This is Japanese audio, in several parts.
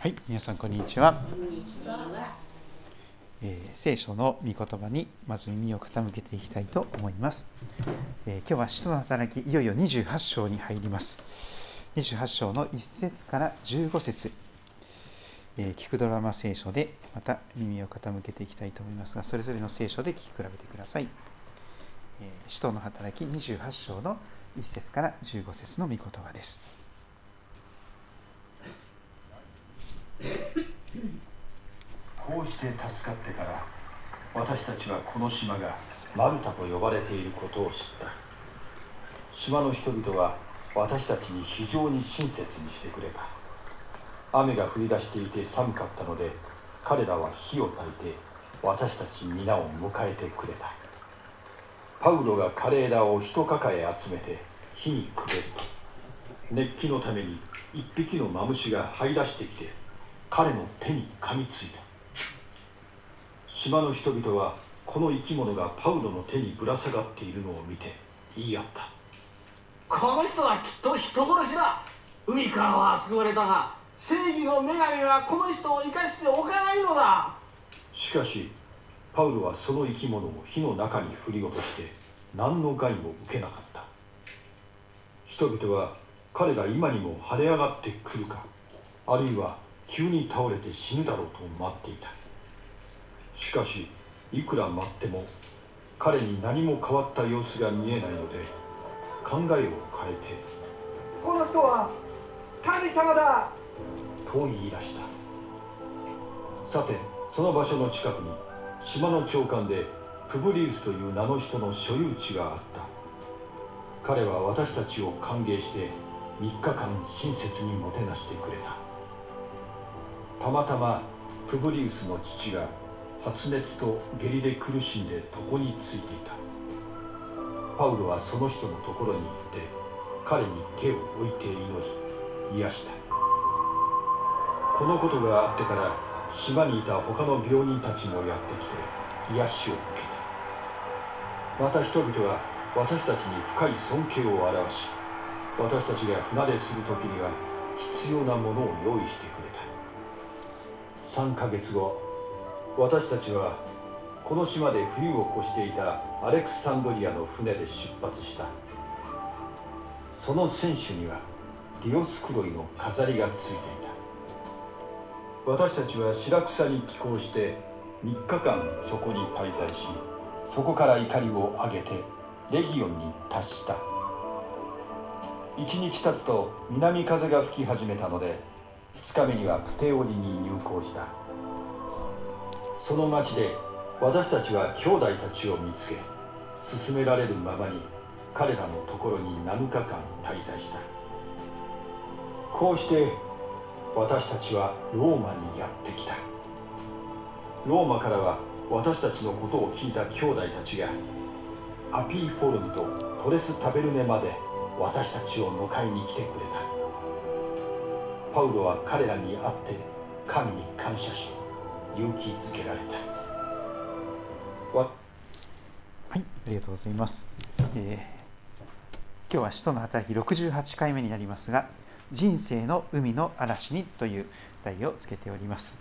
はい、皆さんこんにちは。えー聖書の御言葉にまず耳を傾けていきたいと思います。えー今日は使徒の働きいよいよ28章に入ります。28章の1節から15節、えー聞くドラマ聖書でまた耳を傾けていきたいと思いますが、それぞれの聖書で聞き比べてください。えー使徒の働き28章の1節から15節の御言葉です。こうして助かってから私たちはこの島がマルタと呼ばれていることを知った。島の人々は私たちに非常に親切にしてくれた。雨が降り出していて寒かったので彼らは火を焚いて私たち皆を迎えてくれた。パウロが枯れ枝を一抱え集めて火にくべると熱気のために一匹のマムシが這い出してきて彼の手に噛みついた。島の人々はこの生き物がパウロの手にぶら下がっているのを見て言い合った。この人はきっと人殺しだ。海からは救われたが正義の女神はこの人を生かしておかないのだ。しかしパウロはその生き物を火の中に振り落として何の害も受けなかった。人々は彼が今にも腫れ上がってくるかあるいは急に倒れて死ぬだろうと待っていたしかしいくら待っても彼に何も変わった様子が見えないので考えを変えてこの人は神様だ。と言い出した。さてその場所の近くに島の長官でプブリウスという名の人の所有地があった。彼は私たちを歓迎して3日間親切にもてなしてくれた。たまたまプブリウスの父が発熱と下痢で苦しんで床についていた。パウロはその人のところに行って彼に手を置いて祈り癒した。このことがあってから島にいた他の病人たちもやってきて癒しを受けた。また人々は私たちに深い尊敬を表し私たちが船出する時には必要なものを用意してくれた。3ヶ月後私たちはこの島で冬を越していたアレクサンドリアの船で出発した。その船首にはディオスクロイの飾りがついていた。私たちは白草に寄港して3日間そこに滞在しそこから怒りを上げてレギオンに達した。1日経つと南風が吹き始めたので2日目にはプテオリに入港した。その町で私たちは兄弟たちを見つけ進められるままに彼らのところに7日間滞在した。こうして私たちはローマにやってきた。ローマからは私たちのことを聞いた兄弟たちがアピーフォルムとトレスタベルネまで私たちを迎えに来てくれた。パウロは彼らに会って神に感謝し勇気づけられたわはい、ありがとうございます。えー今日は使徒の働き68回目になりますが、人生の海の嵐にという題をつけております。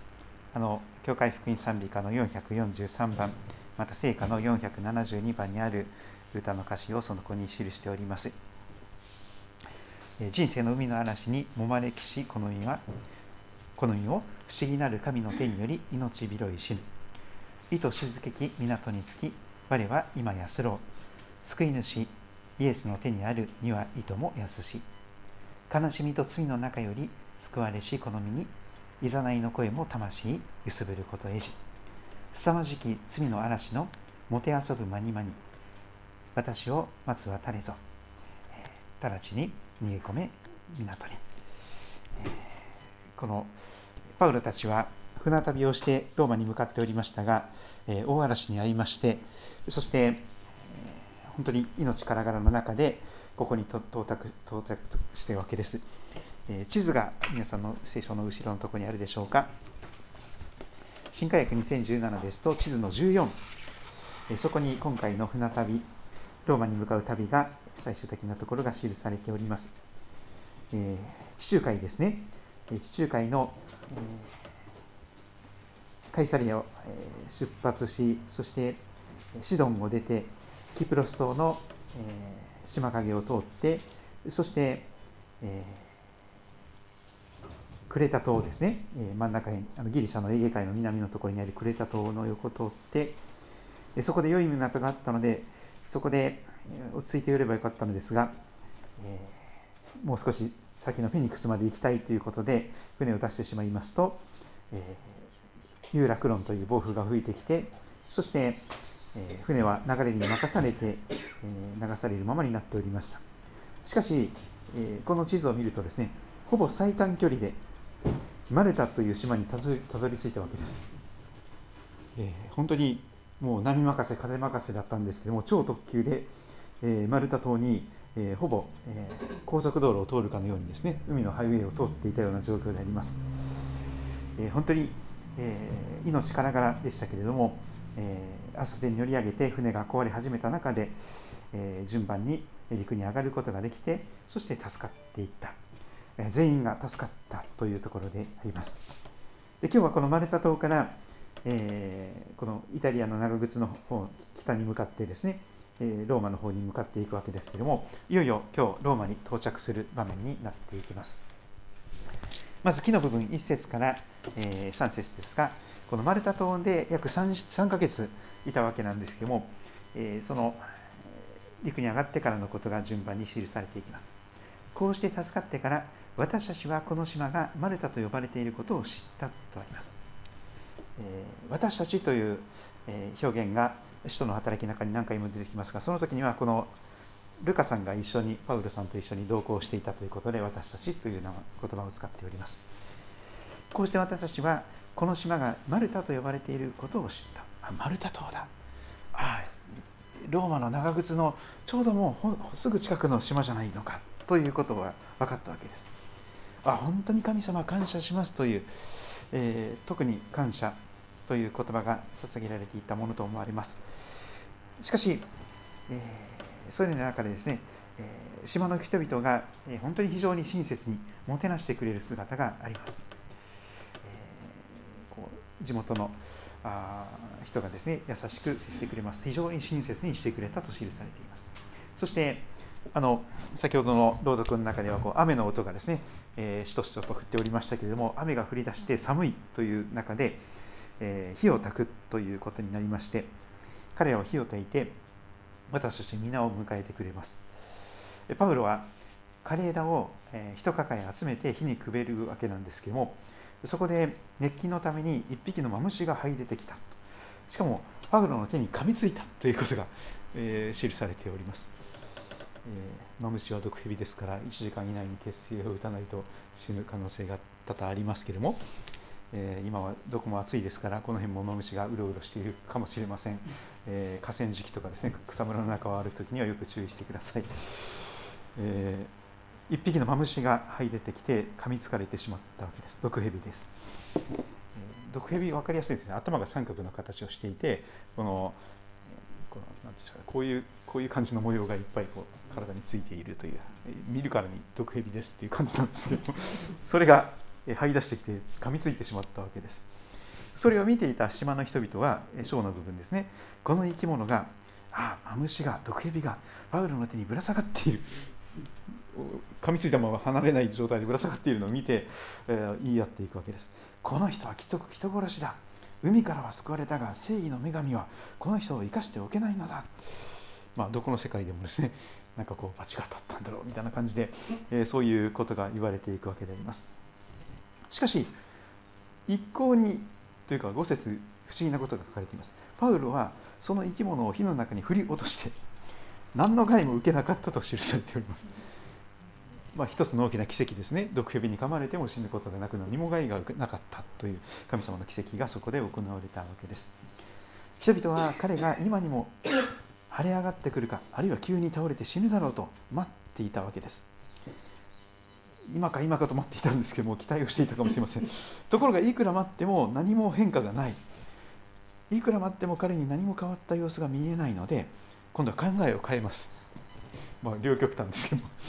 あの教会福音賛美歌の443番、また聖歌の472番にある歌の歌詞をその子に記しております。えー人生の海の嵐にもまれきしこの世はこの世を不思議なる神の手により命拾い死ぬ。意図静けき港につき我は今安ろう。救い主イエスの手にあるには意図も安し。悲しみと罪の中より救われし好みにいざないの声も魂揺すぶることえじ凄まじき罪の嵐のもてあそぶ間に間に。私を待つは誰ぞ。直ちに逃げ込め港に、このパウロたちは船旅をしてローマに向かっておりましたが、えー大嵐に遭いましてそして、えー本当に命からがらの中でここに到達到着してるわけです、えー地図が皆さんの聖書の後ろのところにあるでしょうか。新科学2017ですと地図の14、えーそこに今回の船旅ローマに向かう旅が最終的なところが記されております、えー地中海ですね。地中海の、カイサリアを出発しそしてシドンを出てキプロス島の島影を通ってそして、クレタ島ですね、真ん中にあのギリシャのエーゲ海の南のところにあるクレタ島の横を通ってそこで良い港があったのでそこで落ち着いて寄ればよかったのですが、もう少し先のフェニックスまで行きたいということで船を出してしまいますと、えー、ユーラクロンという暴風が吹いてきてそして、えー、船は流れに任されて、えー、流されるままになっておりました。しかし、えこの地図を見るとですねほぼ最短距離でマルタという島にたどり着いたわけです、え本当にもう波任せ風任せだったんですけども超特急で、えマルタ島にえー、ほぼ、えー、高速道路を通るかのようにですね海のハイウェイを通っていたような状況であります、えー、本当に、え命からがらでしたけれども、え浅瀬に乗り上げて船が壊れ始めた中で、え順番に陸に上がることができてそして助かっていった、え全員が助かったというところであります。で今日はこのマルタ島から、えこのイタリアの長靴の方北に向かってですねローマの方に向かっていくわけですけれどもいよいよ今日ローマに到着する場面になっていきます。まず木の部分1節から3節ですがこのマルタ島で約 3, 3ヶ月いたわけなんですけどもその陸に上がってからのことが順番に記されていきます。こうして助かってから私たちはこの島がマルタと呼ばれていることを知ったとあります、私たちという表現が使徒の働きの中に何回も出てきますがその時にはこのルカさんが一緒にパウルさんと一緒に同行していたということで私たちという言葉を使っております。こうして私たちはこの島がマルタと呼ばれていることを知った。あマルタ島だ。あローマの長靴のちょうどもうすぐ近くの島じゃないのかということが分かったわけです。あ本当に神様感謝しますという、えー、特に感謝という言葉が捧げられていたものと思われます。しかし、え、そういう中でですね、え、島の人々が、え、本当に非常に親切にもてなしてくれる姿があります。えこう地元のあ人がですね優しく接してくれます。非常に親切にしてくれたと記されています。そしてあの先ほどの朗読の中ではこう雨の音がですね、えー、しとしとと降っておりましたけれども雨が降り出して寒いという中で、え火を焚くということになりまして彼らは火を焚いて私たち皆を迎えてくれます。パウロは枯れ枝を一抱え集めて火にくべるわけなんですけどもそこで熱気のために一匹のマムシが這い出てきた。しかもパウロの手に噛みついたということが、えー、記されております、えー、マムシは毒蛇ですから1時間以内に血清を打たないと死ぬ可能性が多々ありますけれどもえー、今はどこも暑いですからこの辺もマムシがうろうろしているかもしれません、えー、河川敷とかですね草むらの中を歩く時にはよく注意してください、えー、一匹のマムシが這い出てきて噛みつかれてしまったわけです。毒蛇です、えー、毒蛇分かりやすいですね。頭が三角の形をしていてこのこのなんですかこういうこういう感じの模様がいっぱいこう体についているという見るからに毒蛇ですっていう感じなんですけどそれが這い出してきて噛みついてしまったわけです。それを見ていた島の人々は章の部分ですね。この生き物がああマムシが毒蛇がパウロの手にぶら下がっている。噛みついたまま離れない状態でぶら下がっているのを見て、えー、言い合っていくわけです。この人はきっと人殺しだ。海からは救われたが正義の女神はこの人を生かしておけないのだ。まあどこの世界でもですねなんかこう罰が当たったんだろうみたいな感じで、えー、そういうことが言われていくわけであります。しかし一向にというか5節不思議なことが書かれています。パウロはその生き物を火の中に振り落として何の害も受けなかったと記されております。まあ、一つの大きな奇跡ですね。毒蛇に噛まれても死ぬことがなく何も害がなかったという神様の奇跡がそこで行われたわけです。人々は彼が今にも晴れ上がってくるかあるいは急に倒れて死ぬだろうと待っていたわけです。今か今かと待っていたんですけども期待をしていたかもしれません。ところがいくら待っても何も変化がない。いくら待っても彼に何も変わった様子が見えないので今度は考えを変えます。まあ両極端ですけども。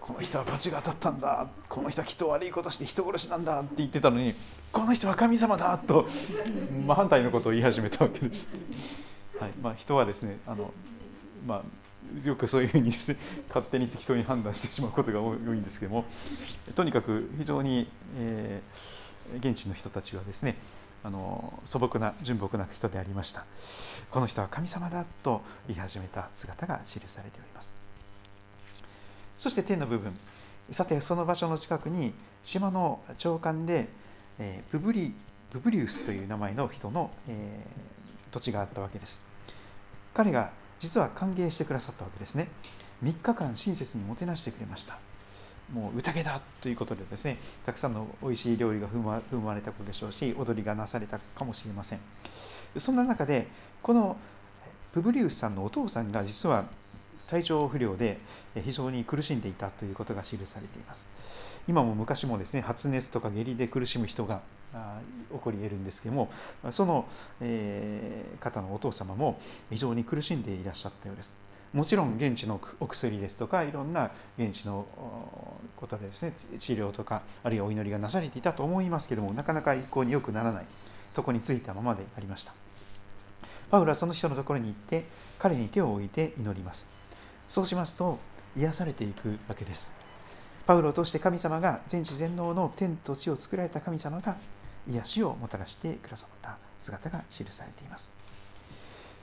この人は罰が当たったんだ。この人はきっと悪いことして人殺しなんだ。って言ってたのにこの人は神様だと真反対のことを言い始めたわけです。はい。まあ、人はですねあの、まあ、よくそういうふうにですね勝手に適当に判断してしまうことが多いんですけどもとにかく非常に、えー、現地の人たちはですねあの素朴な純朴な人でありました。この人は神様だと言い始めた姿が記されております。そして天の部分。さてその場所の近くに島の長官で、えー、ブブリブブリウスという名前の人の、えー、土地があったわけです。彼が実は歓迎してくださったわけですね。3日間親切にもてなしてくれました。もう宴だということでですねたくさんの美味しい料理が踏ま,踏まれたことでしょうし踊りがなされたかもしれません。そんな中でこのプブリウスさんのお父さんが実は体調不良で非常に苦しんでいたということが記されています。今も昔もですね発熱とか下痢で苦しむ人が起こり得るんですけどもその、え方のお父様も非常に苦しんでいらっしゃったようです。もちろん現地のお薬ですとかいろんな現地のことでですね治療とかあるいはお祈りがなされていたと思いますけどもなかなか一向に良くならないとこについたままでありました。パウロはその人のところに行って彼に手を置いて祈ります。そうしますと癒されていくわけです。パウロを通して神様が全知全能の天と地を作られた神様が癒しをもたらしてくださった姿が記されています。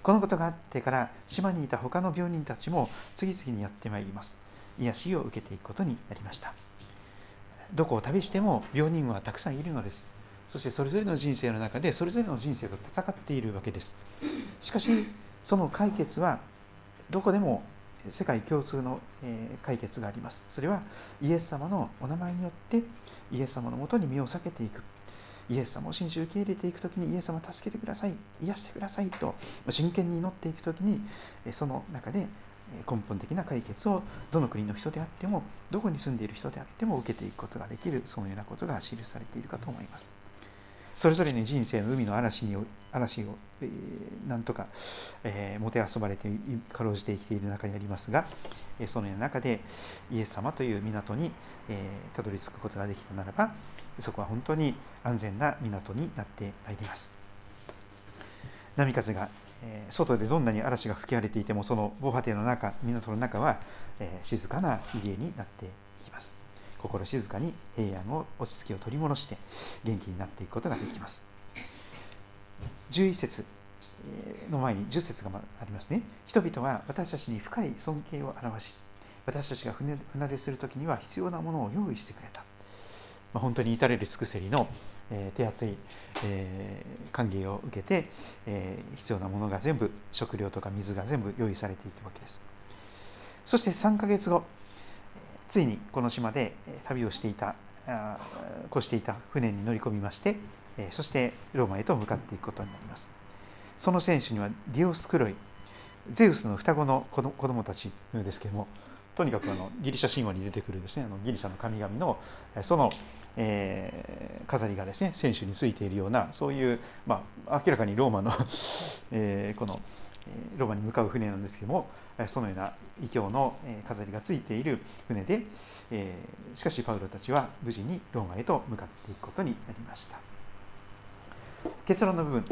このことがあってから島にいた他の病人たちも次々にやってまいります。癒しを受けていくことになりました。どこを旅しても病人はたくさんいるのです。そしてそれぞれの人生の中でそれぞれの人生と戦っているわけです。しかしその解決はどこでも世界共通の解決があります。それはイエス様のお名前によってイエス様のもとに身を避けていく。イエス様を信じ受け入れていくときにイエス様助けてください。癒してくださいと真剣に祈っていくときにその中で根本的な解決をどの国の人であってもどこに住んでいる人であっても受けていくことができるそのようなことが記されているかと思います。それぞれに人生の海の嵐に嵐を、えー、なんとか、えー、もてあそばれてかろうじて生きている中にありますがえそのような中でイエス様という港に、えー、たどり着くことができたならばそこは本当に安全な港になってまいります。波風が、えー、外でどんなに嵐が吹き荒れていてもその防波堤の中港の中は、えー、静かな入り江になっています心静かに平安を落ち着きを取り戻して元気になっていくことができます。11節の前に10節がありますね。人々は私たちに深い尊敬を表し私たちが船船出する時には必要なものを用意してくれた。まあ、本当に至れり尽くせりの、えー、手厚い、えー、歓迎を受けて、えー、必要なものが全部食料とか水が全部用意されていくわけです。そして3ヶ月後ついにこの島で旅をしていたこうしていた船に乗り込みましてそしてローマへと向かっていくことになります。その選手にはディオスクロイゼウスの双子の子供たちのようですけれどもとにかくあのギリシャ神話に出てくるですねあのギリシャの神々のその、えー、飾りがですね選手についているようなそういう、まあ、明らかにローマの えー、このローマに向かう船なんですけどもそのような異教の飾りがついている船で、え、しかしパウロたちは無事にローマへと向かっていくことになりました。結論の部分。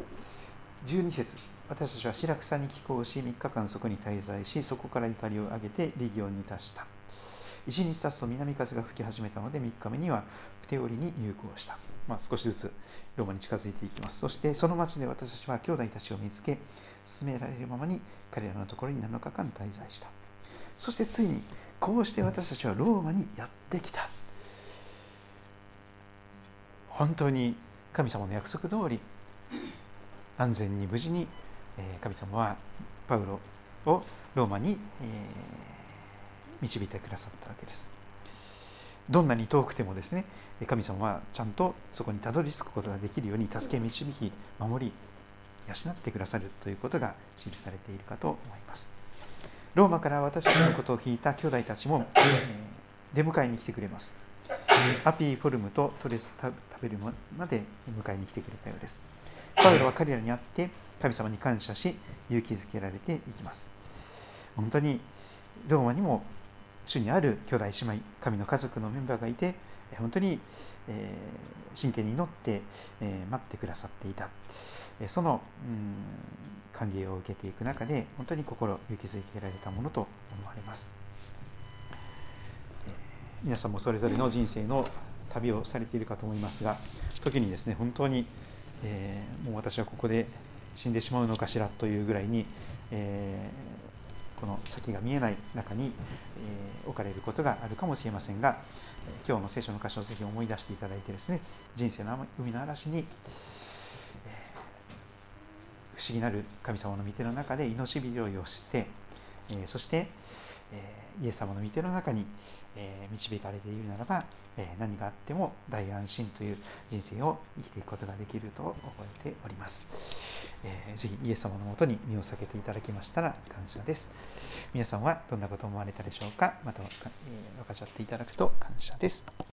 12節。私たちは白草に寄港し3日間そこに滞在しそこから怒りを上げてリギオンに達した。1日経つと南風が吹き始めたので3日目にはプテオリに入港した、まあ、少しずつローマに近づいていきます。そしてその町で私たちは兄弟たちを見つけ進められるままに彼らのところに7日間滞在した。そしてついにこうして私たちはローマにやってきた。本当に神様の約束通り安全に無事に神様はパウロをローマに導いてくださったわけです。どんなに遠くてもですね神様はちゃんとそこにたどり着くことができるように助け導き守り養ってくださるということが記されているかと思います。ローマから私のことを聞いた兄弟たちもえ、出迎えに来てくれます。アピーフォルムとトレス食べるまで迎えに来てくれたようです。パウロは彼らに会って神様に感謝し勇気づけられていきます。本当にローマにも主にある兄弟姉妹神の家族のメンバーがいて本当に、え真剣に祈って、え待ってくださっていた。えその、うん、歓迎を受けていく中で本当に心勇気づけられたものと思われます。皆さんもそれぞれの人生の旅をされているかと思いますが時にですね本当に、えー、もう私はここで死んでしまうのかしらというぐらいに、えー、この先が見えない中に、え、置かれることがあるかもしれませんが今日の聖書の箇所をぜひ思い出していただいてですね人生の海の嵐に、え不思議なる神様の御手の中で命拾いをして、えそして、えイエス様の御手の中に、え導かれているならば、え何があっても大安心という人生を生きていくことができると覚えております。えー、ぜひイエス様のもとに身を避けていただきましたら感謝です。皆さんはどんなことを思われたでしょうか？また、えー、分かち合っていただくと感謝です。